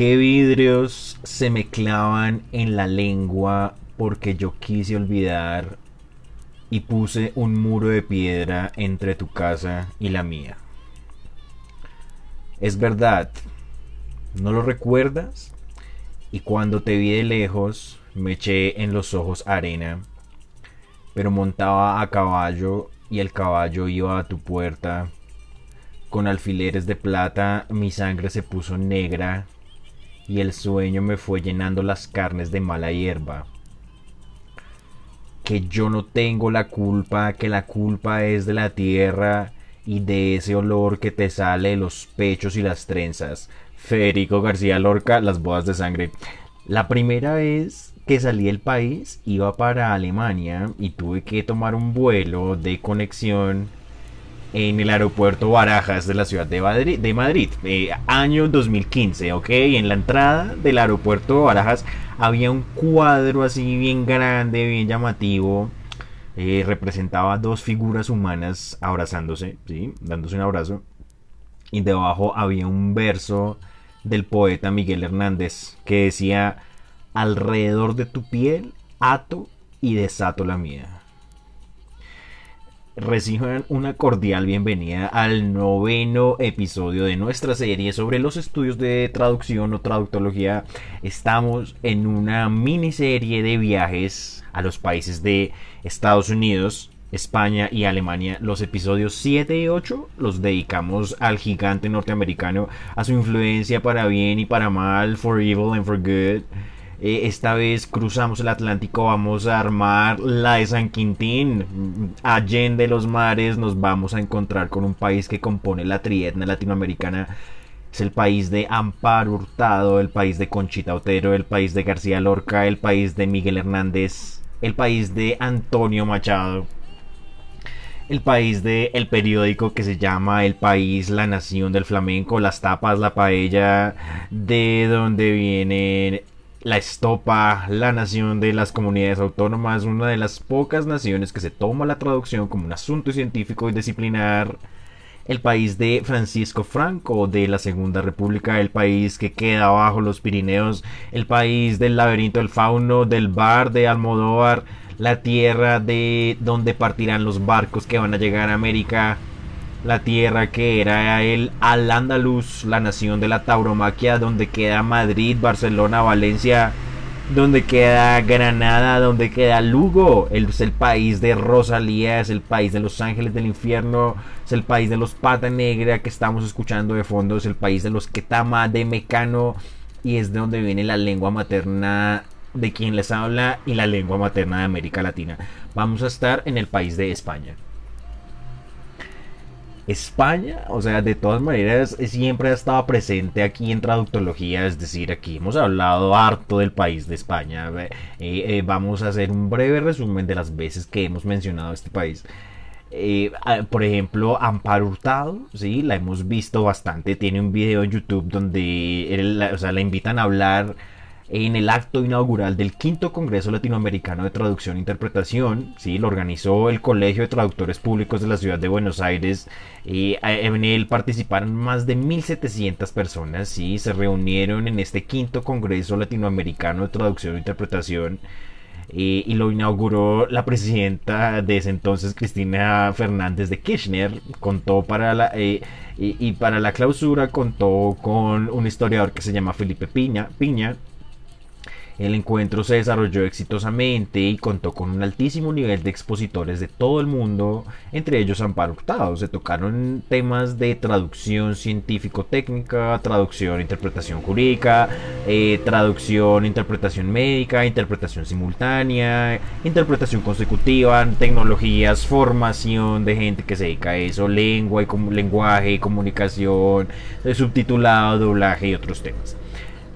qué vidrios se me clavan en la lengua porque yo quise olvidar y puse un muro de piedra entre tu casa y la mía? Es verdad, ¿no lo recuerdas? Y cuando te vi de lejos, me eché en los ojos arena, pero montaba a caballo y el caballo iba a tu puerta. Con alfileres de plata mi sangre se puso negra y el sueño me fue llenando las carnes de mala hierba. Que yo no tengo la culpa, que la culpa es de la tierra y de ese olor que te sale de los pechos y las trenzas. Federico García Lorca, Las bodas de sangre. La primera vez que salí del país iba para Alemania y tuve que tomar un vuelo de conexión en el aeropuerto Barajas de la ciudad de Madrid, de Madrid eh, año 2015, ¿ok? En la entrada del aeropuerto Barajas había un cuadro así bien grande, bien llamativo. Eh, representaba dos figuras humanas abrazándose, ¿sí? Dándose un abrazo. Y debajo había un verso del poeta Miguel Hernández que decía, alrededor de tu piel ato y desato la mía. Reciban una cordial bienvenida al noveno episodio de nuestra serie sobre los estudios de traducción o traductología. Estamos en una miniserie de viajes a los países de Estados Unidos, España y Alemania. Los episodios 7 y 8 los dedicamos al gigante norteamericano, a su influencia para bien y para mal, for evil and for good. Eh, esta vez cruzamos el Atlántico, vamos a armar la de San Quintín. Allende los mares nos vamos a encontrar con un país que compone la trietna latinoamericana. Es el país de Amparo Hurtado, el país de Conchita Otero, el país de García Lorca, el país de Miguel Hernández, el país de Antonio Machado el país de el periódico que se llama El País, la Nación del Flamenco, las tapas, la paella, de donde viene la estopa, la nación de las comunidades autónomas, una de las pocas naciones que se toma la traducción como un asunto científico y disciplinar. El país de Francisco Franco de la Segunda República, el país que queda bajo los Pirineos, el país del laberinto del fauno, del bar de Almodóvar, la tierra de donde partirán los barcos que van a llegar a América, la tierra que era el Al-Ándalus, la nación de la tauromaquia, donde queda Madrid, Barcelona, Valencia, donde queda Granada, donde queda Lugo, es el país de Rosalía, es el país de los ángeles del infierno, es el país de los pata negra que estamos escuchando de fondo, es el país de los Ketama, de Mecano, y es de donde viene la lengua materna de quien les habla y la lengua materna de América Latina. Vamos a estar en el país de España. España, o sea, de todas maneras siempre ha estado presente aquí en traductología, es decir, aquí hemos hablado harto del país de España. Eh, eh, vamos a hacer un breve resumen de las veces que hemos mencionado este país. Eh, por ejemplo, Amparo Hurtado, sí, la hemos visto bastante. Tiene un video en YouTube donde o sea, la invitan a hablar en el acto inaugural del quinto Congreso Latinoamericano de Traducción e Interpretación. ¿sí? Lo organizó el Colegio de Traductores Públicos de la Ciudad de Buenos Aires. Eh, en él participaron más de 1.700 personas. ¿sí? Se reunieron en este quinto Congreso Latinoamericano de Traducción e Interpretación. y lo inauguró la presidenta de ese entonces, Cristina Fernández de Kirchner. Contó para la, eh, y, y, para la clausura contó con un historiador que se llama Felipe Piña, Piña el encuentro se desarrolló exitosamente y contó con un altísimo nivel de expositores de todo el mundo, entre ellos Amparo Hurtado. Se tocaron temas de traducción científico-técnica, traducción, interpretación jurídica, eh, traducción, interpretación médica, interpretación simultánea, interpretación consecutiva, tecnologías, formación de gente que se dedica a eso, lengua y lenguaje, comunicación, subtitulado, doblaje y otros temas.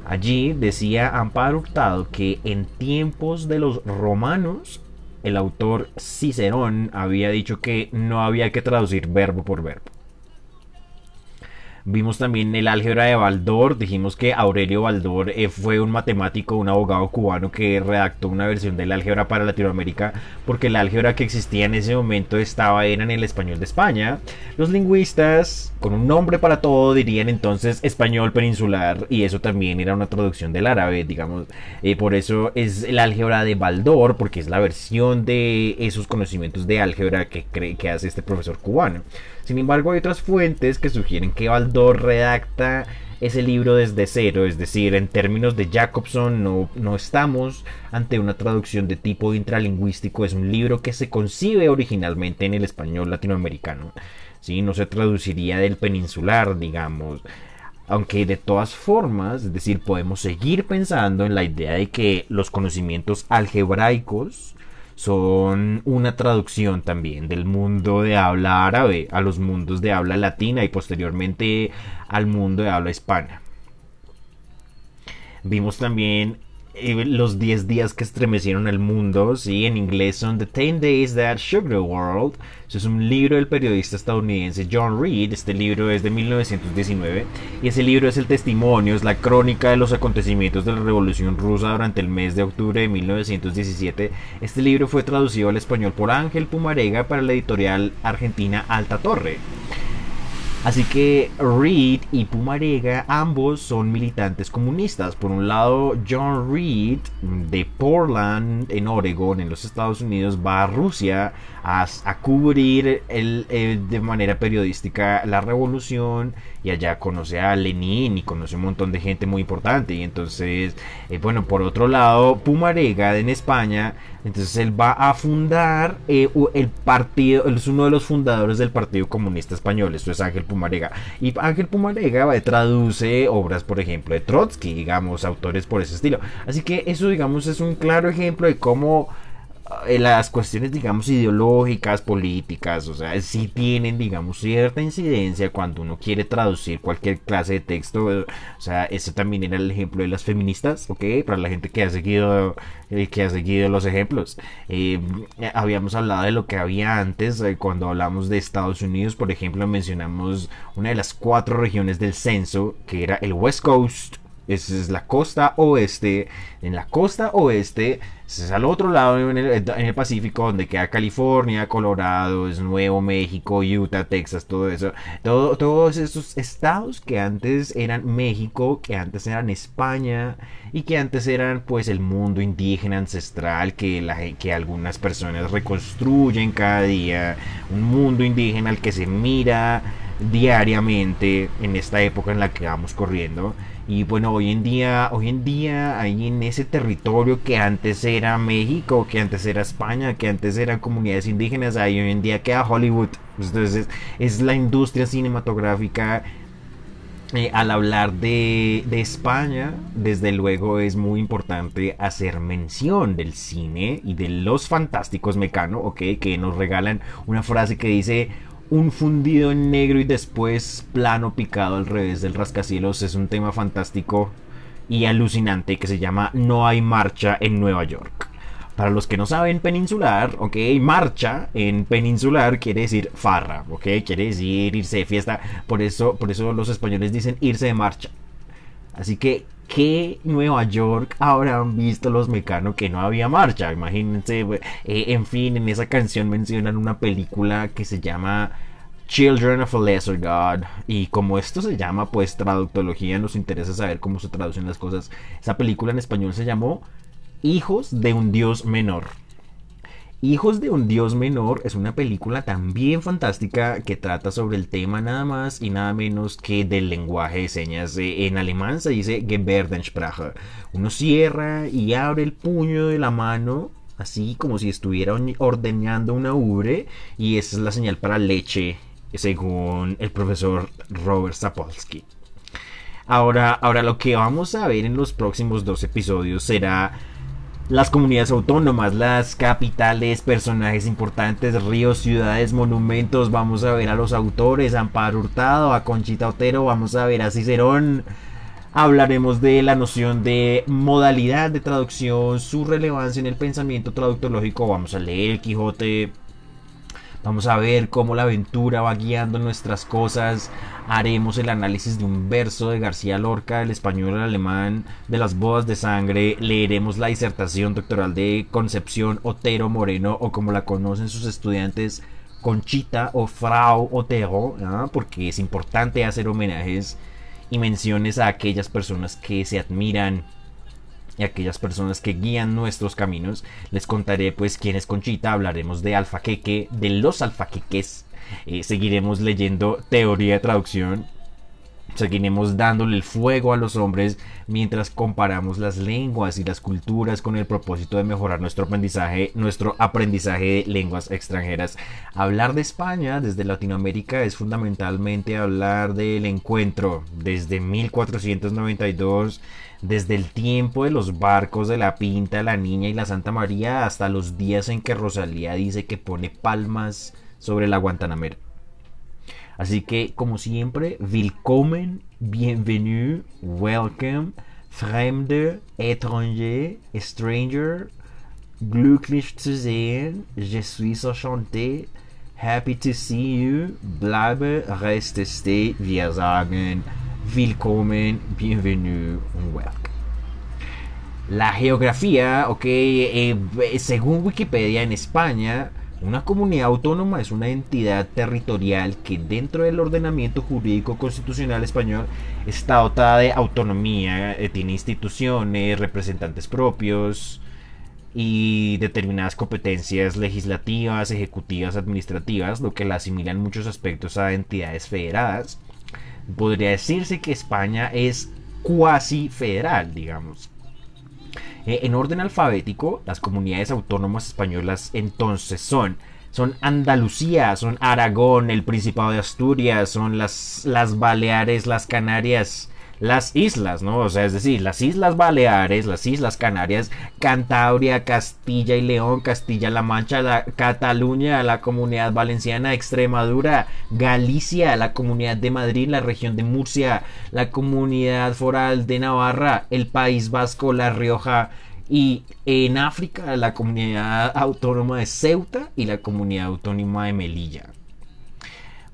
Allí decía Amparo Hurtado que en tiempos de los romanos el autor Cicerón había dicho que no había que traducir verbo por verbo. Vimos también el álgebra de Baldor. Dijimos que Aurelio Baldor eh, fue un matemático, un abogado cubano que redactó una versión del álgebra para Latinoamérica porque el álgebra que existía en ese momento estaba era en el español de España. Los lingüistas, con un nombre para todo, dirían entonces español peninsular y eso también era una traducción del árabe, digamos. Eh, por eso es el álgebra de Baldor porque es la versión de esos conocimientos de álgebra que, que hace este profesor cubano. Sin embargo, hay otras fuentes que sugieren que Baldor redacta ese libro desde cero, es decir, en términos de Jacobson no, no estamos ante una traducción de tipo intralingüístico, es un libro que se concibe originalmente en el español latinoamericano, ¿sí? no se traduciría del peninsular, digamos. Aunque de todas formas, es decir, podemos seguir pensando en la idea de que los conocimientos algebraicos son una traducción también del mundo de habla árabe a los mundos de habla latina y posteriormente al mundo de habla hispana. Vimos también eh, los 10 días que estremecieron el mundo, ¿sí? En inglés son The 10 Days That Shook the World. Es un libro del periodista estadounidense John Reed. Este libro es de 1919 y ese libro es el testimonio, es la crónica de los acontecimientos de la Revolución Rusa durante el mes de octubre de 1917. Este libro fue traducido al español por Ángel Pumarega para la editorial argentina Alta Torre. Así que Reed y Pumarega ambos son militantes comunistas. Por un lado, John Reed de Portland, en Oregon, en los Estados Unidos, va a Rusia a, cubrir el, eh, de manera periodística la revolución y allá conoce a Lenin y conoce un montón de gente muy importante. Y entonces, eh, bueno, por otro lado, Pumarega en España, entonces él va a fundar eh, el partido, es uno de los fundadores del Partido Comunista Español, esto es Ángel Pumarega. Y Ángel Pumarega traduce obras, por ejemplo, de Trotsky, digamos, autores por ese estilo. Así que eso, digamos, es un claro ejemplo de cómo las cuestiones, digamos, ideológicas, políticas, o sea, sí tienen, digamos, cierta incidencia cuando uno quiere traducir cualquier clase de texto. O sea, ese también era el ejemplo de las feministas, ¿ok? Para la gente que ha seguido, eh, que ha seguido los ejemplos. Eh, habíamos hablado de lo que había antes, cuando hablamos de Estados Unidos, por ejemplo, mencionamos una de las cuatro regiones del censo, que era el West Coast, esa es la costa oeste. En la costa oeste, es al otro lado en el, Pacífico, donde queda California, Colorado, es Nuevo México, Utah, Texas, todo eso. todos esos estados que antes eran México, que antes eran España y que antes eran pues el mundo indígena ancestral que, la, que algunas personas reconstruyen cada día. Un mundo indígena al que se mira diariamente en esta época en la que vamos corriendo y bueno, hoy en día, hoy en día, ahí en ese territorio que antes era México, que antes era España, que antes eran comunidades indígenas, ahí hoy en día queda Hollywood. Entonces es, la industria cinematográfica. Eh, al hablar de, de, España, desde luego es muy importante hacer mención del cine y de los fantásticos Mecano, ¿ok? Que nos regalan una frase que dice, un fundido en negro y después plano picado al revés del rascacielos es un tema fantástico y alucinante que se llama No hay marcha en Nueva York. Para los que no saben peninsular, ok, marcha en peninsular quiere decir farra, ok, quiere decir irse de fiesta, por eso, por eso los españoles dicen irse de marcha. Así que que Nueva York habrán visto los mecanos que no había marcha. Imagínense, eh, en fin, en esa canción mencionan una película que se llama Children of a Lesser God. Y como esto se llama, pues traductología, nos interesa saber cómo se traducen las cosas. Esa película en español se llamó Hijos de un Dios Menor. Hijos de un Dios Menor es una película también fantástica que trata sobre el tema nada más y nada menos que del lenguaje de señas. Eh, en alemán se dice Gebärdensprache. Uno cierra y abre el puño de la mano así como si estuviera ordeñando una ubre y esa es la señal para leche según el profesor Robert Sapolsky. Ahora, ahora lo que vamos a ver en los próximos dos episodios será las comunidades autónomas, las capitales, personajes importantes, ríos, ciudades, monumentos. Vamos a ver a los autores, Amparo Hurtado, a Conchita Otero, vamos a ver a Cicerón. Hablaremos de la noción de modalidad de traducción, su relevancia en el pensamiento traductológico. Vamos a leer el Quijote. Vamos a ver cómo la aventura va guiando nuestras cosas. Haremos el análisis de un verso de García Lorca, el español, el alemán, de las bodas de sangre. Leeremos la disertación doctoral de Concepción Otero Moreno, o como la conocen sus estudiantes, Conchita o Frau Otero, ¿ah? porque es importante hacer homenajes y menciones a aquellas personas que se admiran y aquellas personas que guían nuestros caminos. Les contaré pues quién es Conchita, hablaremos de alfaqueque, de los alfaqueques, eh, seguiremos leyendo teoría de traducción, seguiremos dándole el fuego a los hombres mientras comparamos las lenguas y las culturas con el propósito de mejorar nuestro aprendizaje, nuestro aprendizaje de lenguas extranjeras. Hablar de España desde Latinoamérica es fundamentalmente hablar del encuentro desde 1492 desde el tiempo de los barcos de la Pinta, la Niña y la Santa María hasta los días en que Rosalía dice que pone palmas sobre la Guantanamera. Así que, como siempre, willkommen, bienvenue, welcome, fremde, étranger, stranger, glücklich zu sehen, je suis enchanté, happy to see you, bleibe, reste, stay, wir sagen willkommen, bienvenue, welcome. La geografía, ok, eh, según Wikipedia en España, una comunidad autónoma es una entidad territorial que dentro del ordenamiento jurídico constitucional español está dotada de autonomía, eh, tiene instituciones, representantes propios y determinadas competencias legislativas, ejecutivas, administrativas, lo que la asimila en muchos aspectos a entidades federadas podría decirse que España es cuasi federal, digamos. Eh, en orden alfabético, las comunidades autónomas españolas entonces son son Andalucía, son Aragón, el Principado de Asturias, son las, las Baleares, las Canarias, las islas, ¿no? O sea, es decir, las Islas Baleares, las Islas Canarias, Cantabria, Castilla y León, Castilla-La Mancha, la Cataluña, la Comunidad Valenciana, Extremadura, Galicia, la Comunidad de Madrid, la región de Murcia, la Comunidad Foral de Navarra, el País Vasco, La Rioja, y en África la comunidad autónoma de Ceuta y la comunidad autónoma de Melilla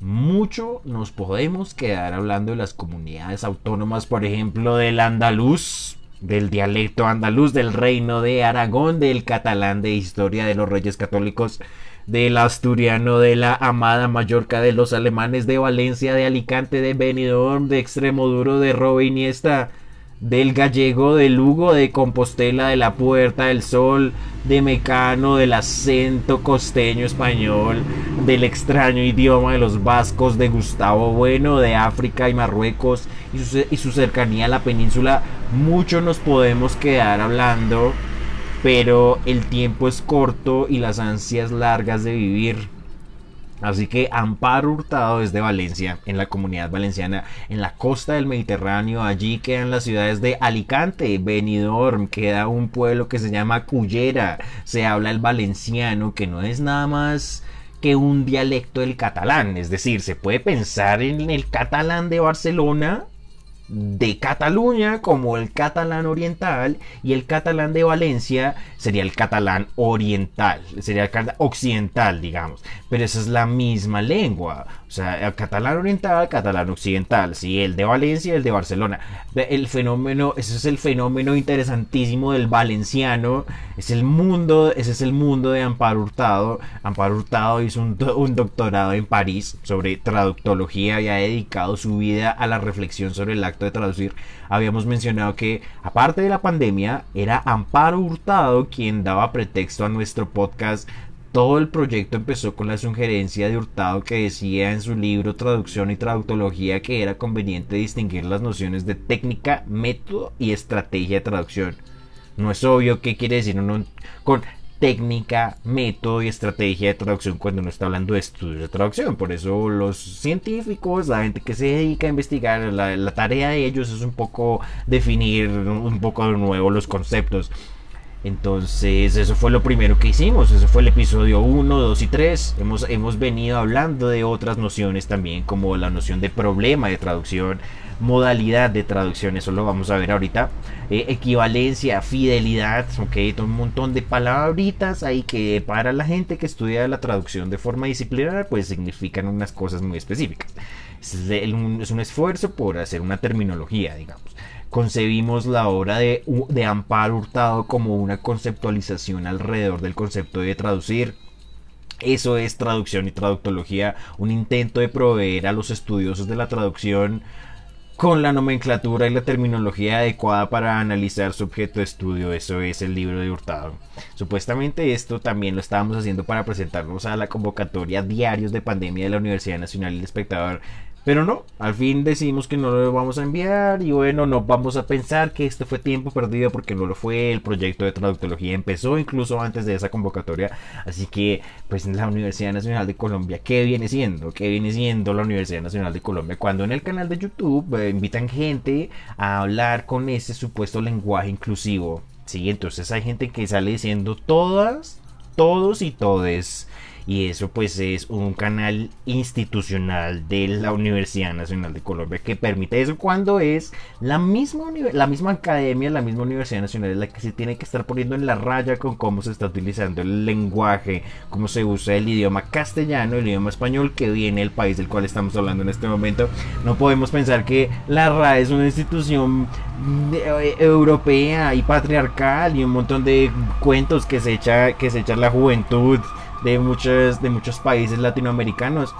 mucho nos podemos quedar hablando de las comunidades autónomas, por ejemplo, del andaluz, del dialecto andaluz, del reino de Aragón, del catalán de historia de los reyes católicos, del asturiano de la amada Mallorca, de los alemanes de Valencia, de Alicante, de Benidorm, de Extremoduro, de Robin del gallego, de Lugo, de Compostela, de la Puerta del Sol, de Mecano, del acento costeño español, del extraño idioma de los vascos, de Gustavo Bueno, de África y Marruecos y su, y su cercanía a la península. Mucho nos podemos quedar hablando, pero el tiempo es corto y las ansias largas de vivir. Así que Amparo Hurtado desde Valencia, en la comunidad valenciana, en la costa del Mediterráneo, allí quedan las ciudades de Alicante, Benidorm, queda un pueblo que se llama Cullera, se habla el valenciano, que no es nada más que un dialecto del catalán, es decir, se puede pensar en el catalán de Barcelona de Cataluña como el catalán oriental y el catalán de Valencia sería el catalán oriental, sería el catalán occidental, digamos. Pero esa es la misma lengua. O sea, el catalán oriental, catalán occidental, sí, el de Valencia el de Barcelona. El fenómeno, ese es el fenómeno interesantísimo del valenciano, es el mundo, ese es el mundo de Amparo Hurtado. Amparo Hurtado hizo un, un doctorado en París sobre traductología y ha dedicado su vida a la reflexión sobre el acto de traducir. Habíamos mencionado que, aparte de la pandemia, era Amparo Hurtado quien daba pretexto a nuestro podcast todo el proyecto empezó con la sugerencia de Hurtado que decía en su libro Traducción y Traductología que era conveniente distinguir las nociones de técnica, método y estrategia de traducción. No es obvio qué quiere decir uno con técnica, método y estrategia de traducción cuando uno está hablando de estudios de traducción. Por eso los científicos, la gente que se dedica a investigar, la, la tarea de ellos es un poco definir un poco de nuevo los conceptos. Entonces, eso fue lo primero que hicimos. Eso fue el episodio 1, 2 y 3. Hemos, hemos venido hablando de otras nociones también, como la noción de problema de traducción, modalidad de traducción, eso lo vamos a ver ahorita. Eh, equivalencia, fidelidad, ok, un montón de palabritas ahí que para la gente que estudia la traducción de forma disciplinar, pues significan unas cosas muy específicas. Es, es un esfuerzo por hacer una terminología, digamos concebimos la obra de, de Amparo Hurtado como una conceptualización alrededor del concepto de traducir. Eso es traducción y traductología, un intento de proveer a los estudiosos de la traducción con la nomenclatura y la terminología adecuada para analizar su objeto de estudio. Eso es el libro de Hurtado. Supuestamente esto también lo estábamos haciendo para presentarnos a la convocatoria Diarios de Pandemia de la Universidad Nacional del Espectador pero no, al fin decimos que no lo vamos a enviar y bueno, no vamos a pensar que este fue tiempo perdido porque no lo fue. El proyecto de traductología empezó incluso antes de esa convocatoria. Así que, pues la Universidad Nacional de Colombia, ¿qué viene siendo? ¿Qué viene siendo la Universidad Nacional de Colombia? Cuando en el canal de YouTube eh, invitan gente a hablar con ese supuesto lenguaje inclusivo. Sí, entonces hay gente que sale diciendo todas, todos y todes y eso pues es un canal institucional de la Universidad Nacional de Colombia que permite eso cuando es la misma, la misma academia, la misma Universidad Nacional la que se tiene que estar poniendo en la raya con cómo se está utilizando el lenguaje, cómo se usa el idioma castellano, el idioma español que viene el país del cual estamos hablando en este momento. No podemos pensar que la RA es una institución eh, europea y patriarcal y un montón de cuentos que se echa que se echa la juventud de muchos, de muchos países latinoamericanos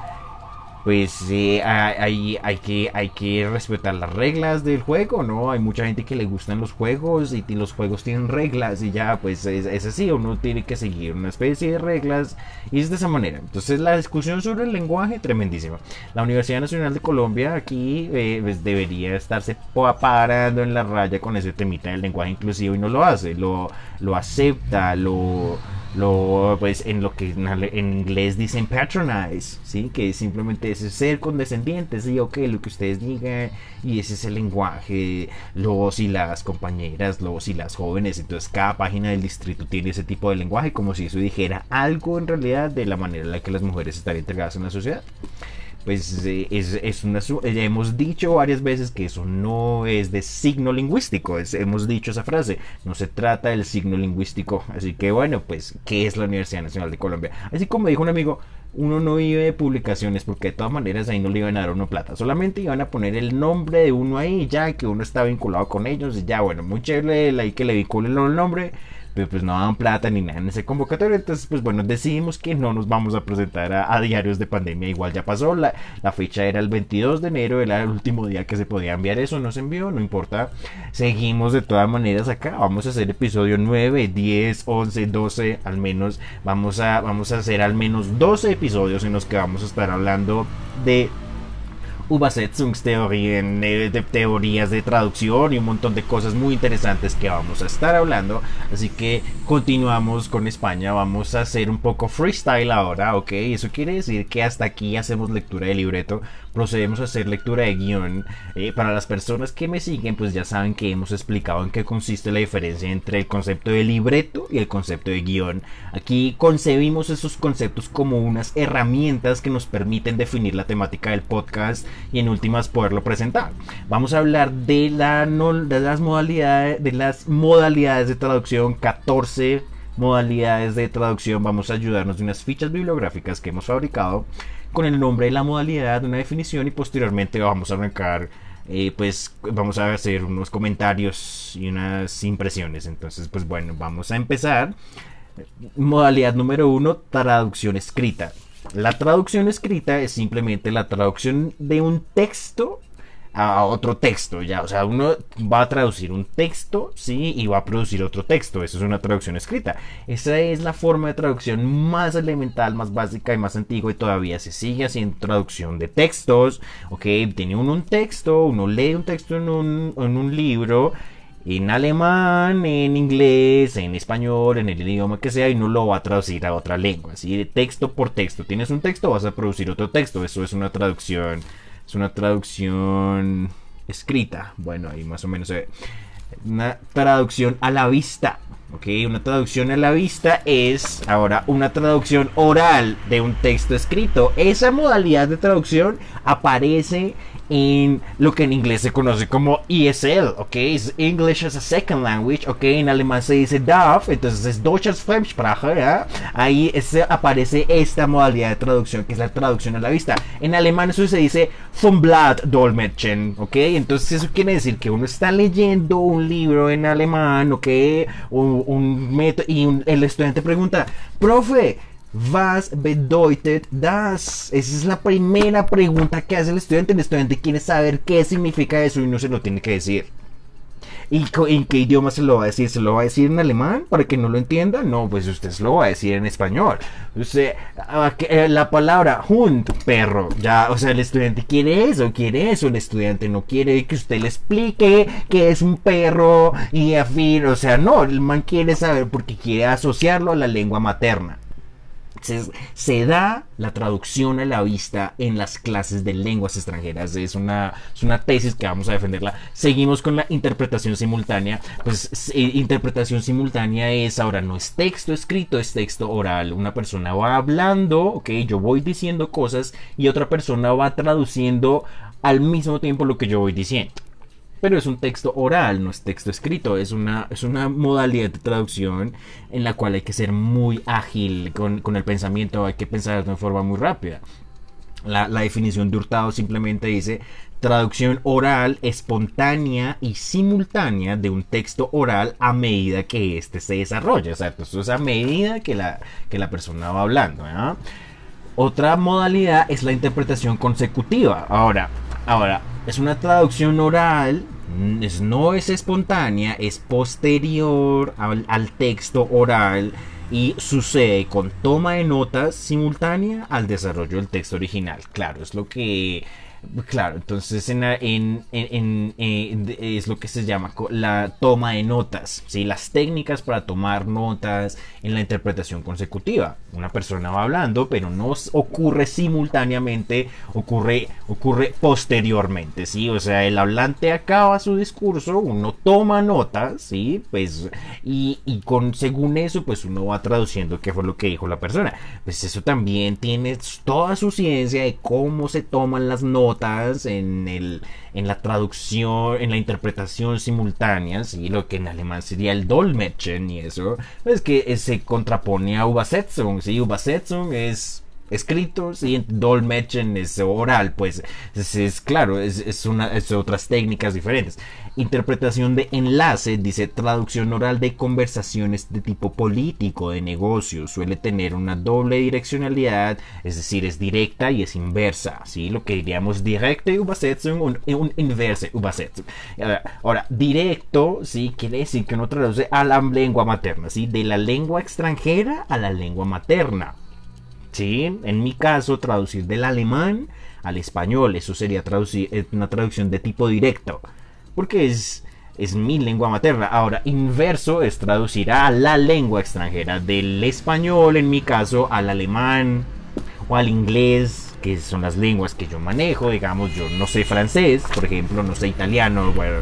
pues eh, hay, hay, que, hay que respetar las reglas del juego, ¿no? Hay mucha gente que le gustan los juegos y los juegos tienen reglas y ya, pues es, así, uno tiene que seguir una especie de reglas y es de esa manera. Entonces la discusión sobre el lenguaje, tremendísima. La Universidad Nacional de Colombia aquí eh, pues, debería estarse parando en la raya con ese temita del lenguaje inclusivo y no lo hace, lo, lo acepta, lo lo pues en lo que en inglés dicen patronize, ¿sí? Que simplemente es ser condescendientes, sí, ok, lo que ustedes digan, y ese es el lenguaje, los y las compañeras, los y las jóvenes, entonces cada página del distrito tiene ese tipo de lenguaje, como si eso dijera algo en realidad de la manera en la que las mujeres están integradas en la sociedad pues eh, es, es una, ya hemos dicho varias veces que eso no es de signo lingüístico, hemos dicho esa frase, no se trata del signo lingüístico, así que bueno, pues, ¿qué es la Universidad Nacional de Colombia? Así como dijo un amigo, uno no vive de publicaciones porque de todas maneras ahí no le iban a dar uno plata, solamente iban a poner el nombre de uno ahí, ya que uno está vinculado con ellos, y ya bueno, muy chévere ahí que le vinculen el nombre, pero pues no daban plata ni nada en ese convocatorio. Entonces, pues bueno, decidimos que no nos vamos a presentar a, diarios de pandemia. Igual ya pasó, la, la, fecha era el 22 de enero, era el último día que se podía enviar eso, no se envió, no importa. Seguimos de todas maneras acá, vamos a hacer episodio 9, 10, 11, 12, al menos vamos a, vamos a hacer al menos 12 episodios en los que vamos a estar hablando de Übersetzungsteorien, de teorías de traducción y un montón de cosas muy interesantes que vamos a estar hablando. Así que continuamos con España, vamos a hacer un poco freestyle ahora, ¿ok? Eso quiere decir que hasta aquí hacemos lectura de libreto, procedemos a hacer lectura de guion. Eh, para las personas que me siguen, pues ya saben que hemos explicado en qué consiste la diferencia entre el concepto de libreto y el concepto de guion. Aquí concebimos esos conceptos como unas herramientas que nos permiten definir la temática del podcast y en últimas poderlo presentar. Vamos a hablar de, la, de, las, modalidades, de las modalidades de traducción, 14 modalidades de traducción. Vamos a ayudarnos de unas fichas bibliográficas que hemos fabricado con el nombre la modalidad, una definición y posteriormente vamos a arrancar. Eh, pues vamos a hacer unos comentarios y unas impresiones. Entonces, pues bueno, vamos a empezar. Modalidad número uno, traducción escrita. La traducción escrita es simplemente la traducción de un texto a otro texto, ya, o sea, uno va a traducir un texto, sí, y va a producir otro texto, eso es una traducción escrita. Esa es la forma de traducción más elemental, más básica y más antigua y todavía se sigue haciendo traducción de textos, ok, tiene uno un texto, uno lee un texto en un, en un libro en alemán, en inglés, en español, en el idioma que sea, y no lo va a traducir a otra lengua. Así de texto por texto. Tienes un texto, vas a producir otro texto. Eso es una traducción. Es una traducción escrita. Bueno, ahí más o menos Una traducción a la vista. ¿ok? Una traducción a la vista es ahora una traducción oral de un texto escrito. Esa modalidad de traducción aparece en lo que en inglés se conoce como ESL, ¿ok? Es English as a Second Language, ¿ok? En alemán se dice DAF, entonces es Deutsch als Fremdsprache, ¿ya? Ahí aparece esta modalidad de traducción, que es la traducción a la vista. En alemán eso se dice vom Blatt Dolmetschen, ¿ok? Entonces eso quiere decir que uno está leyendo un libro en alemán, ¿ok? Un, un método, y el estudiante pregunta, profe, Was bedeutet das? Esa es la primera pregunta que hace el estudiante. El estudiante quiere saber qué significa eso y no se lo tiene que decir. ¿Y en qué idioma se lo va a decir? ¿Se lo va a decir en alemán para que no lo entienda? No, pues usted se lo va a decir en español. Usted, ah, eh, la palabra Hund, perro, ya, o sea, el estudiante quiere eso, quiere eso. El estudiante no quiere que usted le explique que es un perro y afín, o sea, no, el man quiere saber porque quiere asociarlo a la lengua materna. Se, da la traducción a la vista en las clases de lenguas extranjeras. Es una, es una tesis que vamos a defenderla. Seguimos con la interpretación simultánea. Pues eh, interpretación simultánea es ahora no es texto escrito, es texto oral. Una persona va hablando, ok, yo voy diciendo cosas y otra persona va traduciendo al mismo tiempo lo que yo voy diciendo pero es un texto oral, no es texto escrito, es una, es una modalidad de traducción en la cual hay que ser muy ágil con, el pensamiento, hay que pensar de una forma muy rápida. La, definición de Hurtado simplemente dice traducción oral, espontánea y simultánea de un texto oral a medida que éste se desarrolla. O es a medida que la, que la persona va hablando. Otra modalidad es la interpretación consecutiva. Ahora, ahora, es una traducción oral, mm, no es espontánea, es posterior al, texto oral y sucede con toma de notas simultánea al desarrollo del texto original. Claro, es lo que Claro, entonces en, en, es lo que se llama la toma de notas, ¿sí? las técnicas para tomar notas en la interpretación consecutiva. Una persona va hablando, pero no ocurre simultáneamente, ocurre, ocurre posteriormente, ¿sí? O sea, el hablante acaba su discurso, uno toma notas, ¿sí? Pues, y, y con, según eso, pues uno va traduciendo qué fue lo que dijo la persona. Pues eso también tiene toda su ciencia de cómo se toman las notas en, el, en la traducción, en la interpretación simultánea, ¿sí? lo que en alemán sería el Dolmetschen y eso, es que se contrapone a Übersetzung, ¿sí? Übersetzung es escrito, ¿sí? Dolmetschen es oral, pues es, claro, es, una, es otras técnicas diferentes. Interpretación de enlace, dice traducción oral de conversaciones de tipo político, de negocios, suele tener una doble direccionalidad, es decir, es directa y es inversa, ¿sí? Lo que diríamos directe Übersetzung un, un inverse Übersetzung. Ahora, directo, ¿sí? Quiere decir que uno traduce a la lengua materna, ¿sí? De la lengua extranjera a la lengua materna. ¿Sí? En mi caso, traducir del alemán al español, eso sería traducir, eh, una traducción de tipo directo, porque es, es mi lengua materna. Ahora, inverso es traducir a la lengua extranjera, del español, en mi caso, al alemán o al inglés, que son las lenguas que yo manejo, digamos, yo no sé francés, por ejemplo, no sé italiano, bueno,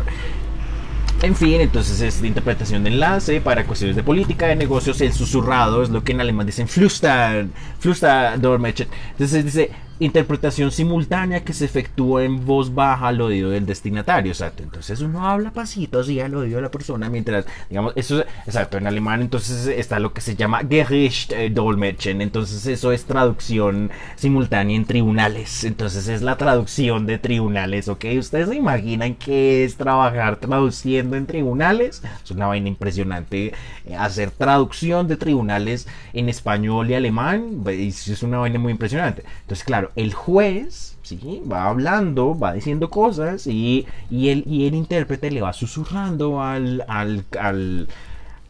en fin, entonces es de interpretación de enlace para cuestiones de política, de negocios, el susurrado es lo que en alemán dicen Flüstern, Flüsterdolmetschen. Entonces dice, interpretación simultánea que se efectúa en voz baja al oído del destinatario. Exacto. Entonces uno habla pasito así al oído de la persona mientras, digamos, eso, exacto, en alemán entonces está lo que se llama Gericht eh, Dolmetschen. Entonces eso es traducción simultánea en tribunales. Entonces es la traducción de tribunales, ¿ok? ¿Ustedes se imaginan qué es trabajar traduciendo en tribunales? Es una vaina impresionante. Eh, hacer traducción de tribunales en español y alemán es una vaina muy impresionante. Entonces, claro, el juez ¿sí? va hablando, va diciendo cosas y, y, el, y el intérprete le va susurrando al, al, al,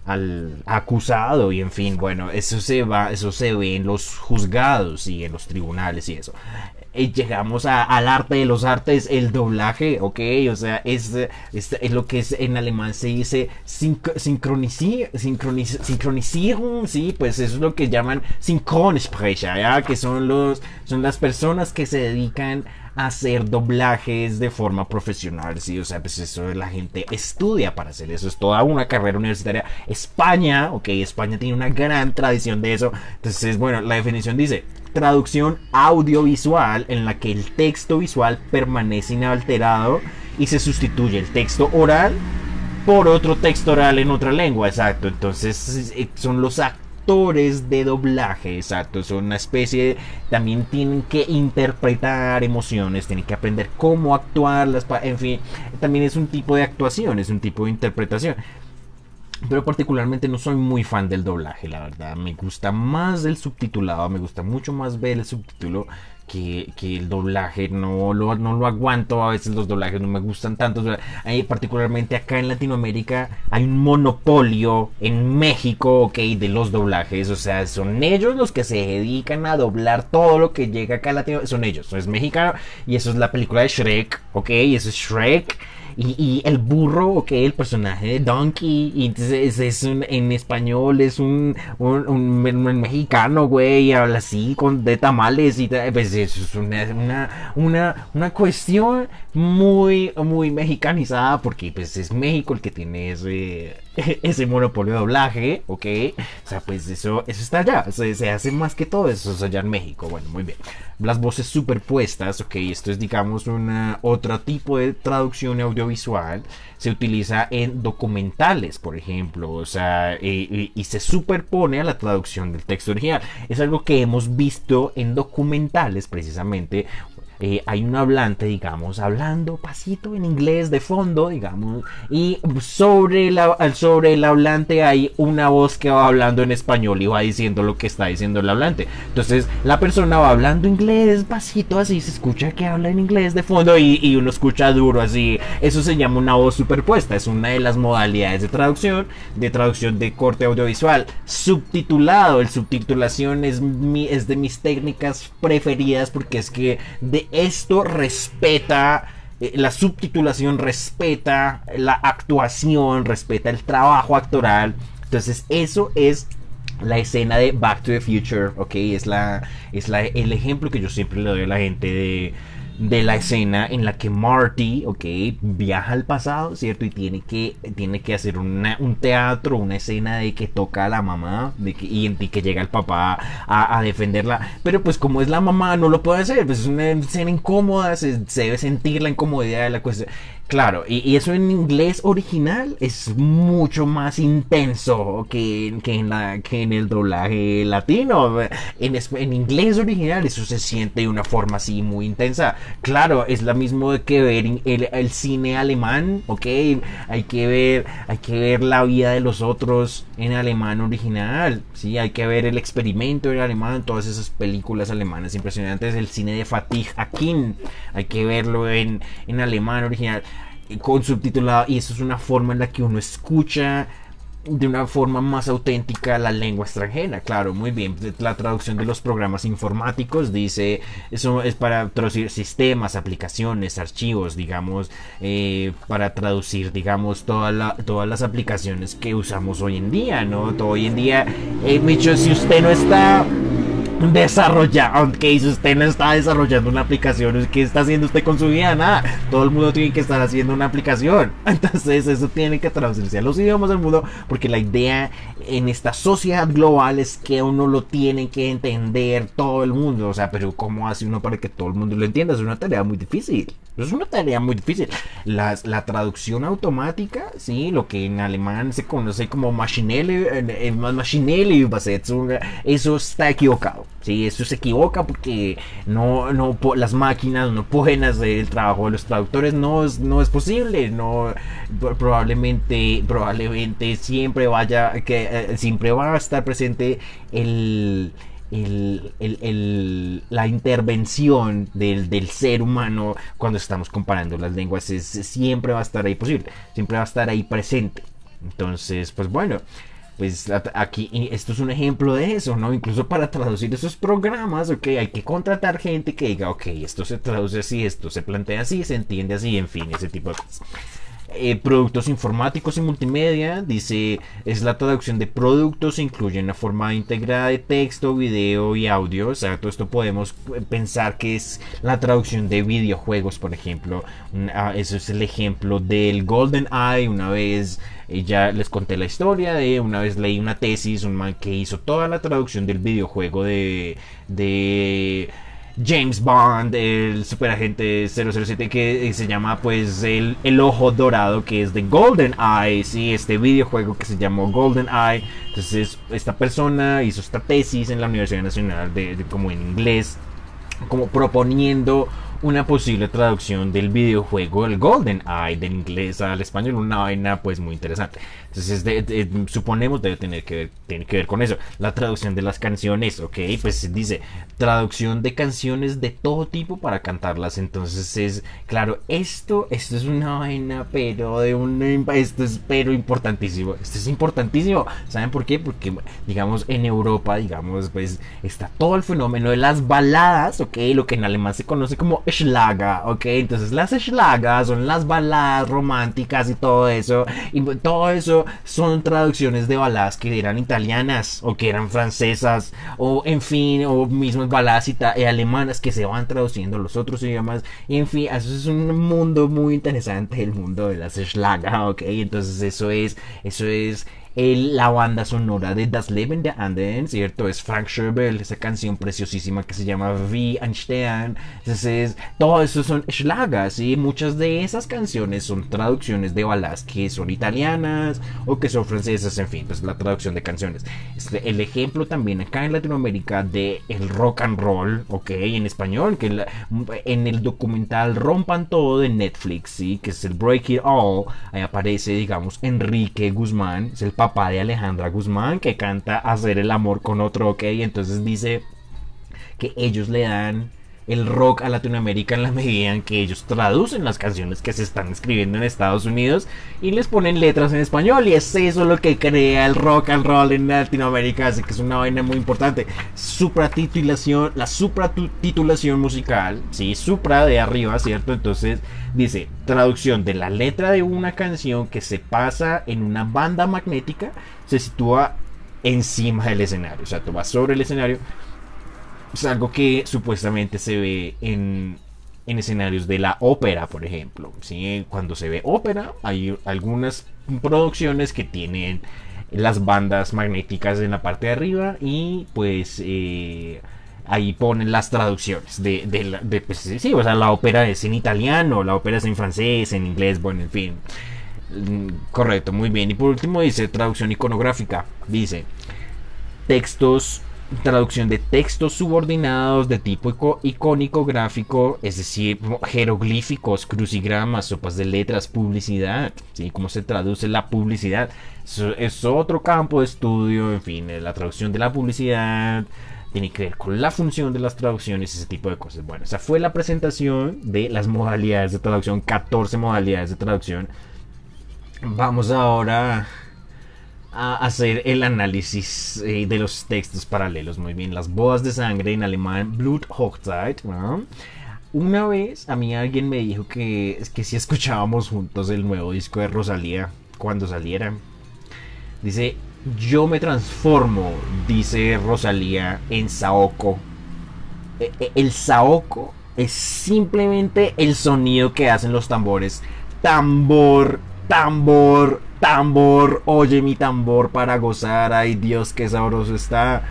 al, acusado y en fin, bueno, eso se va, eso se ve en los juzgados y en los tribunales y eso. Llegamos al arte de los artes, el doblaje, ok, o sea, es, es, lo que es en alemán se dice sincronizar, sí, pues eso es lo que llaman Synchronsprecher, ¿ya? que son, los, son las personas que se dedican hacer doblajes de forma profesional, sí, o sea, pues eso la gente estudia para hacer eso, es toda una carrera universitaria. España, ok, España tiene una gran tradición de eso, entonces, bueno, la definición dice, traducción audiovisual en la que el texto visual permanece inalterado y se sustituye el texto oral por otro texto oral en otra lengua, exacto, entonces eh, son los actos de doblaje, exacto, son una especie, de, también tienen que interpretar emociones, tienen que aprender cómo actuar, en fin, también es un tipo de actuación, es un tipo de interpretación. Pero particularmente no soy muy fan del doblaje, la verdad. Me gusta más el subtitulado, me gusta mucho más ver el subtítulo que, el doblaje. No lo, no lo aguanto, a veces los doblajes no me gustan tanto. particularmente acá en Latinoamérica hay un monopolio en México, ok, de los doblajes. O sea, son ellos los que se dedican a doblar todo lo que llega acá a Latinoamérica. Son ellos, es mexicano y eso es la película de Shrek, ok, eso es Shrek. Y, el burro, ok, el personaje de Donkey, y entonces es, un, en español es un, un, mexicano, güey, habla así con de tamales y pues es una, una, una, cuestión muy, muy mexicanizada porque pues es México el que tiene ese, ese monopolio de doblaje, ok, o sea, pues eso, eso está allá, se, se hace más que todo eso allá en México, bueno, muy bien. Las voces superpuestas, ok, esto es digamos una otro tipo de traducción audiovisual, se utiliza en documentales, por ejemplo, o sea, y, y se superpone a la traducción del texto original. Es algo que hemos visto en documentales precisamente eh, hay un hablante, digamos, hablando pasito en inglés de fondo, digamos, y sobre, la, sobre el hablante hay una voz que va hablando en español y va diciendo lo que está diciendo el hablante. Entonces la persona va hablando inglés pasito así, se escucha que habla en inglés de fondo y, y uno escucha duro así. Eso se llama una voz superpuesta, es una de las modalidades de traducción, de traducción de corte audiovisual. Subtitulado, el subtitulación es, mi, es de mis técnicas preferidas porque es que de esto respeta eh, la subtitulación respeta la actuación, respeta el trabajo actoral. Entonces, eso es la escena de Back to the Future, ¿ok? Es, la, es la, el ejemplo que yo siempre le doy a la gente de de la escena en la que Marty, ok, viaja al pasado, ¿cierto? Y tiene que, tiene que hacer un teatro, una escena de que toca a la mamá de que, y, que llega el papá a, defenderla. Pero pues como es la mamá, no lo puede hacer, pues es una escena incómoda, se, se debe sentir la incomodidad de la cuestión. Claro, y, eso en inglés original es mucho más intenso que, que, en, la, que en el doblaje latino. En, en, inglés original eso se siente de una forma así muy intensa. Claro, es lo mismo que ver el, el, cine alemán, ¿ok? Hay que, ver, hay que ver la vida de los otros en alemán original, ¿sí? Hay que ver el experimento en alemán, todas esas películas alemanas impresionantes, el cine de Fatih Akin, hay que verlo en, en alemán original con subtitulado y eso es una forma en la que uno escucha de una forma más auténtica la lengua extranjera. Claro, muy bien. La traducción de los programas informáticos dice, eso es para traducir sistemas, aplicaciones, archivos, digamos, eh, para traducir, digamos, toda la, todas las aplicaciones que usamos hoy en día, ¿no? Todo hoy en día, eh, dicho, si usted no está desarrollar, aunque si usted no está desarrollando una aplicación, ¿qué está haciendo usted con su vida? Nada, todo el mundo tiene que estar haciendo una aplicación. Entonces eso tiene que traducirse a los idiomas del mundo, porque la idea en esta sociedad global es que uno lo tiene que entender todo el mundo. O sea, pero ¿cómo hace uno para que todo el mundo lo entienda? Es una tarea muy difícil. Es una tarea muy difícil. La, la traducción automática, sí, lo que en alemán se conoce como Maschinelle, Maschinelle, eso está equivocado. Sí, eso se equivoca porque no, no, las máquinas no pueden hacer el trabajo de los traductores, no es, no es posible, no, probablemente, probablemente siempre vaya, que eh, siempre va a estar presente el, la intervención del, ser humano cuando estamos comparando las lenguas siempre va a estar ahí posible, siempre va a estar ahí presente. Entonces, pues bueno, pues aquí esto es un ejemplo de eso, ¿no? Incluso para traducir esos programas, ok, hay que contratar gente que diga, ok, esto se traduce así, esto se plantea así, se entiende así, en fin, ese tipo de cosas. Eh, productos informáticos y multimedia. Dice, es la traducción de productos, incluye una forma integrada de texto, video y audio. O sea, todo esto podemos pensar que es la traducción de videojuegos, por ejemplo. Ah, eso es el ejemplo del Golden Eye. Una vez eh, ya les conté la historia de una vez leí una tesis, un man que hizo toda la traducción del videojuego de... de James Bond, el superagente 007 que se llama pues el, el, ojo dorado que es de Golden Eye, ¿sí? este videojuego que se llamó Golden Eye. Entonces esta persona hizo esta tesis en la Universidad Nacional de como en inglés, como proponiendo una posible traducción del videojuego el Golden Eye del inglés al español, una vaina pues muy interesante. Entonces suponemos debe tener que, ver, que ver con eso. La traducción de las canciones, ok, pues dice traducción de canciones de todo tipo para cantarlas. Entonces es, claro, esto, esto es una vaina, pero de un, esto es pero importantísimo. Esto es importantísimo. ¿Saben por qué? Porque digamos en Europa, digamos, pues está todo el fenómeno de las baladas, ok, lo que en alemán se conoce como Schlager, ok. Entonces las Schlager son las baladas románticas y todo eso. Y todo eso son traducciones de baladas que eran italianas o que eran francesas o en fin, o mismas baladas eh, alemanas que se van traduciendo los otros idiomas. Y en fin, eso es un mundo muy interesante, el mundo de las Schlager, ok. Entonces eso es, eso es la banda sonora de Das Leben der Anden, ¿cierto? Es Frank Schöbel, esa canción preciosísima que se llama Wie Einstein. Entonces, todo eso son Schlagas, y muchas de esas canciones son traducciones de balas que son italianas o que son francesas, en fin, pues la traducción de canciones. Este, el ejemplo también acá en Latinoamérica de el rock and roll, ok, en español, que en el documental Rompan Todo de Netflix, ¿sí? Que es el Break It All, ahí aparece, digamos, Enrique Guzmán, es el papá papá de Alejandra Guzmán que canta Hacer el amor con otro, ok, entonces dice que ellos le dan el rock a Latinoamérica en la medida en que ellos traducen las canciones que se están escribiendo en Estados Unidos y les ponen letras en español y es eso lo que crea el rock and roll en Latinoamérica, así que es una vaina muy importante. Supratitulación, la supratitulación musical, sí, supra de arriba, ¿cierto? Entonces dice, traducción de la letra de una canción que se pasa en una banda magnética, se sitúa encima del escenario, o sea, tú sobre el escenario es algo que supuestamente se ve en, escenarios de la ópera, por ejemplo. ¿sí? Cuando se ve ópera, hay algunas producciones que tienen las bandas magnéticas en la parte de arriba y pues eh, ahí ponen las traducciones de, de, pues, sí, o sea, la ópera es en italiano, la ópera es en francés, en inglés, bueno, en fin. Mm, correcto, muy bien. Y por último dice traducción iconográfica. Dice textos traducción de textos subordinados de tipo icónico gráfico, es decir, jeroglíficos, crucigramas, sopas de letras, publicidad, ¿sí? ¿Cómo se traduce la publicidad? Es otro campo de estudio, en fin, la traducción de la publicidad tiene que ver con la función de las traducciones, ese tipo de cosas. Bueno, esa fue la presentación de las modalidades de traducción, 14 modalidades de traducción. Vamos ahora a hacer el análisis eh, de los textos paralelos. Muy bien, las bodas de sangre en alemán, Bluthochzeit. Una vez a mí alguien me dijo que, que si escuchábamos juntos el nuevo disco de Rosalía cuando saliera. Dice, yo me transformo, dice Rosalía, en Saoko. E, e, el Saoko es simplemente el sonido que hacen los tambores. Tambor, tambor, tambor, oye mi tambor para gozar, ay Dios, qué sabroso está.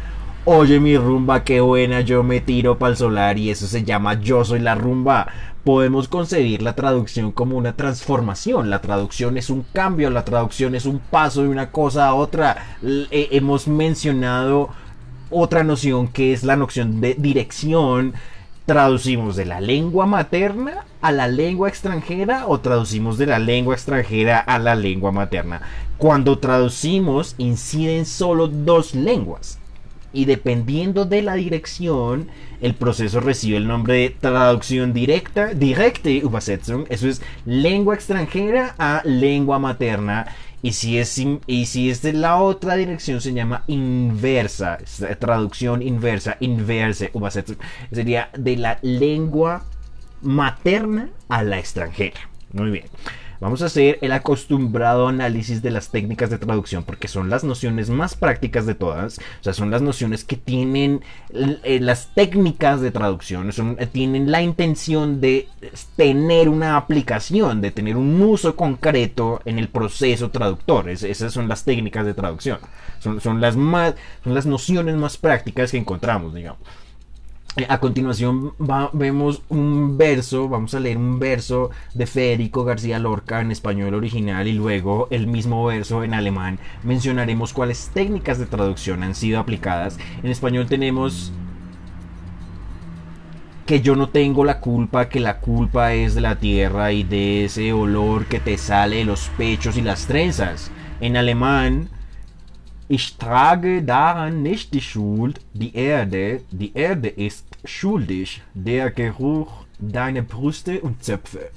Oye mi rumba, qué buena, yo me tiro para el solar y eso se llama Yo soy la rumba. Podemos concebir la traducción como una transformación. La traducción es un cambio, la traducción es un paso de una cosa a otra. Eh, hemos mencionado otra noción que es la noción de dirección traducimos de la lengua materna a la lengua extranjera o traducimos de la lengua extranjera a la lengua materna. Cuando traducimos inciden solo dos lenguas. Y dependiendo de la dirección el proceso recibe el nombre de traducción directa, directe Übersetzung, eso es lengua extranjera a lengua materna y si es, y si es de la otra dirección se llama inversa, traducción inversa, inverse, sería de la lengua materna a la extranjera. Muy bien. Vamos a hacer el acostumbrado análisis de las técnicas de traducción porque son las nociones más prácticas de todas. O sea, son las nociones que tienen eh, las técnicas de traducción, son, eh, tienen la intención de tener una aplicación, de tener un uso concreto en el proceso traductor. esas son las técnicas de traducción. Son, son, las más, son las nociones más prácticas que encontramos, digamos. Eh, a continuación vemos un verso, vamos a leer un verso de Federico García Lorca en español original y luego el mismo verso en alemán. Mencionaremos cuáles técnicas de traducción han sido aplicadas. En español tenemos que yo no tengo la culpa, que la culpa es de la tierra y de ese olor que te sale de los pechos y las trenzas. En alemán Ich trage daran nicht die Schuld, die Erde, die Erde ist schuldig, der Geruch deiner Brüste und Zöpfe.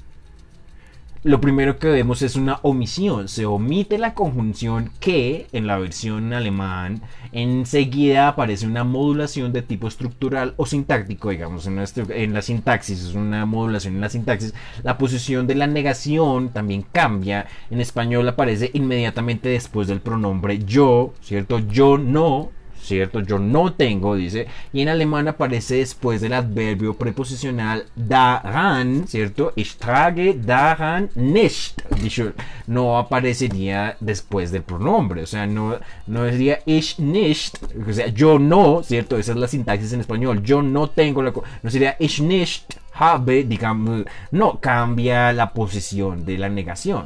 lo primero que vemos es una omisión. Se omite la conjunción que en la versión alemán. Enseguida aparece una modulación de tipo estructural o sintáctico, digamos, en, en la sintaxis. Es una modulación en la sintaxis. La posición de la negación también cambia. En español aparece inmediatamente después del pronombre yo, ¿cierto? Yo no ¿cierto? Yo no tengo, dice. Y en alemán aparece después del adverbio preposicional daran, ¿cierto? Ich trage daran nicht. No aparecería después del pronombre, o sea, no, no diría ich nicht, o sea, yo no, ¿cierto? Esa es la sintaxis en español. Yo no tengo la. No sería ich nicht habe, digamos, no cambia la posición de la negación.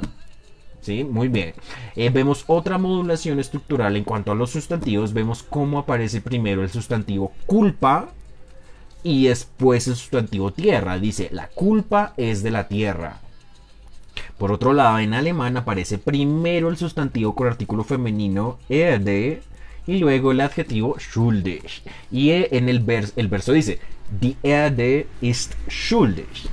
¿Sí? Muy bien. Eh, vemos otra modulación estructural en cuanto a los sustantivos. Vemos cómo aparece primero el sustantivo culpa y después el sustantivo tierra. Dice, la culpa es de la tierra. Por otro lado, en alemán aparece primero el sustantivo con artículo femenino erde y luego el adjetivo schuldig. Y en el, el verso dice, die Erde ist schuldig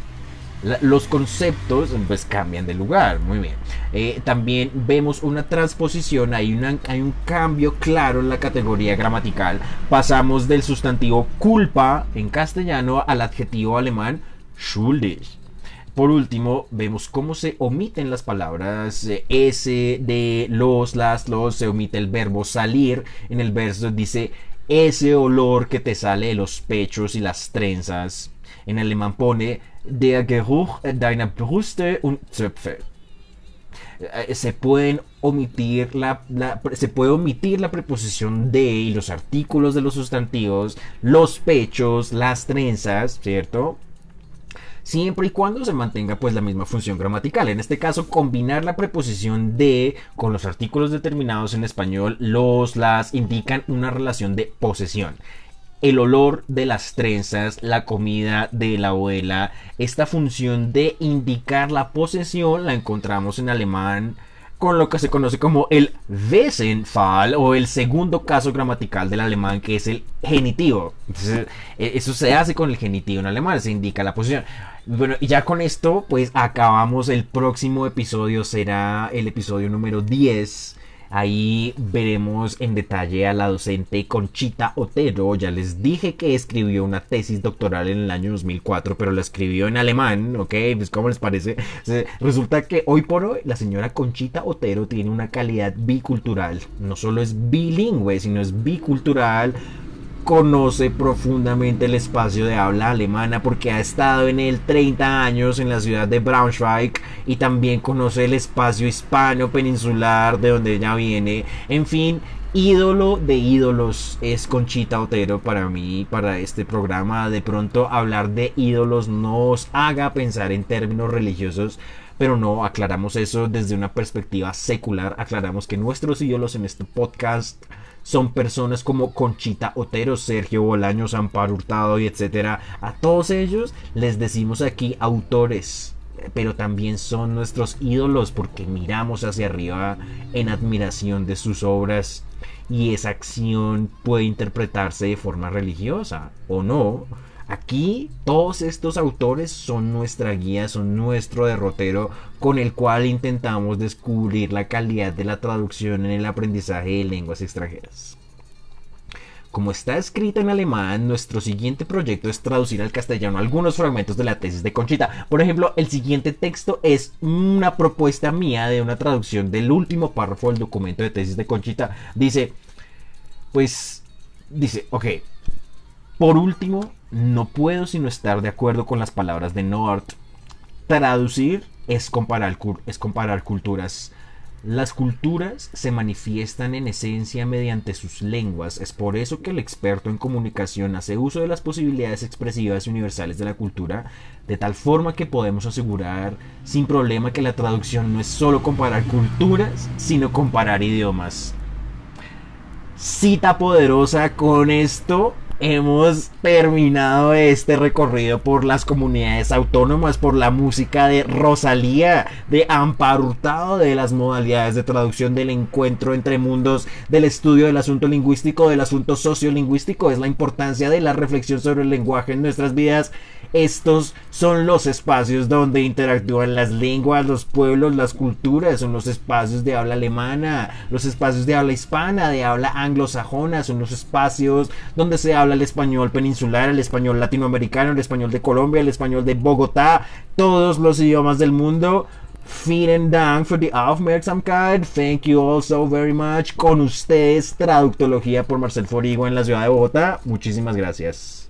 los conceptos pues cambian de lugar, muy bien. Eh, también vemos una transposición, hay, hay un cambio claro en la categoría gramatical. Pasamos del sustantivo culpa en castellano al adjetivo alemán schuldig. Por último, vemos cómo se omiten las palabras eh, S, de, los, las, los, se omite el verbo salir. En el verso dice ese olor que te sale de los pechos y las trenzas. En alemán pone der Geruch deiner Brüste und Zöpfe. Eh, se pueden omitir la, se puede omitir la preposición de y los artículos de los sustantivos, los pechos, las trenzas, ¿cierto? siempre y cuando se mantenga pues la misma función gramatical. En este caso, combinar la preposición de con los artículos determinados en español, los, las, indican una relación de posesión el olor de las trenzas, la comida de la abuela, esta función de indicar la posesión la encontramos en alemán con lo que se conoce como el Wessenfall o el segundo caso gramatical del alemán que es el genitivo. E, eso se hace con el genitivo en alemán, se indica la posición. Bueno, y ya con esto pues acabamos el próximo episodio, será el episodio número 10 Ahí veremos en detalle a la docente Conchita Otero. Ya les dije que escribió una tesis doctoral en el año 2004, pero la escribió en alemán, ¿ok? Pues ¿cómo les parece? Resulta que hoy por hoy la señora Conchita Otero tiene una calidad bicultural. No solo es bilingüe, sino es bicultural conoce profundamente el espacio de habla alemana porque ha estado en él 30 años en la ciudad de Braunschweig y también conoce el espacio hispano peninsular de donde ella viene. En fin, ídolo de ídolos es Conchita Otero para mí, para este programa. De pronto hablar de ídolos nos haga pensar en términos religiosos. Pero no, aclaramos eso desde una perspectiva secular. Aclaramos que nuestros ídolos en este podcast son personas como Conchita Otero, Sergio Bolaños, Amparo Hurtado y etcétera. A todos ellos les decimos aquí autores, pero también son nuestros ídolos porque miramos hacia arriba en admiración de sus obras y esa acción puede interpretarse de forma religiosa o no Aquí todos estos autores son nuestra guía, son nuestro derrotero con el cual intentamos descubrir la calidad de la traducción en el aprendizaje de lenguas extranjeras. como está escrita en alemán, nuestro siguiente proyecto es traducir al castellano algunos fragmentos de la tesis de Conchita. Por ejemplo, el siguiente texto es una propuesta mía de una traducción del último párrafo del documento de tesis de Conchita. Dice, pues, dice, ok, por último, no puedo sino estar de acuerdo con las palabras de Noart. Traducir es comparar, es comparar culturas las culturas se manifiestan en esencia mediante sus lenguas, es por eso que el experto en comunicación hace uso de las posibilidades expresivas y universales de la cultura, de tal forma que podemos asegurar sin problema que la traducción no es solo comparar culturas, sino comparar idiomas. Cita poderosa con esto hemos terminado este recorrido por las comunidades autónomas, por la música de Rosalía, de Amparo Hurtado, de las modalidades de traducción del encuentro entre mundos, del estudio del asunto lingüístico, del asunto sociolingüístico, es la importancia de la reflexión sobre el lenguaje en nuestras vidas. Estos son los espacios donde interactúan las lenguas, los pueblos, las culturas, son los espacios de habla alemana, los espacios de habla hispana, de habla anglosajona, son los espacios donde se habla el español peninsular, el español latinoamericano, el español de Colombia, el español de Bogotá, todos los idiomas del mundo. Vielen Dank für die Aufmerksamkeit. Thank you all so very much. Con ustedes, Traductología por Marcel Forigo en la ciudad de Bogotá. Muchísimas gracias.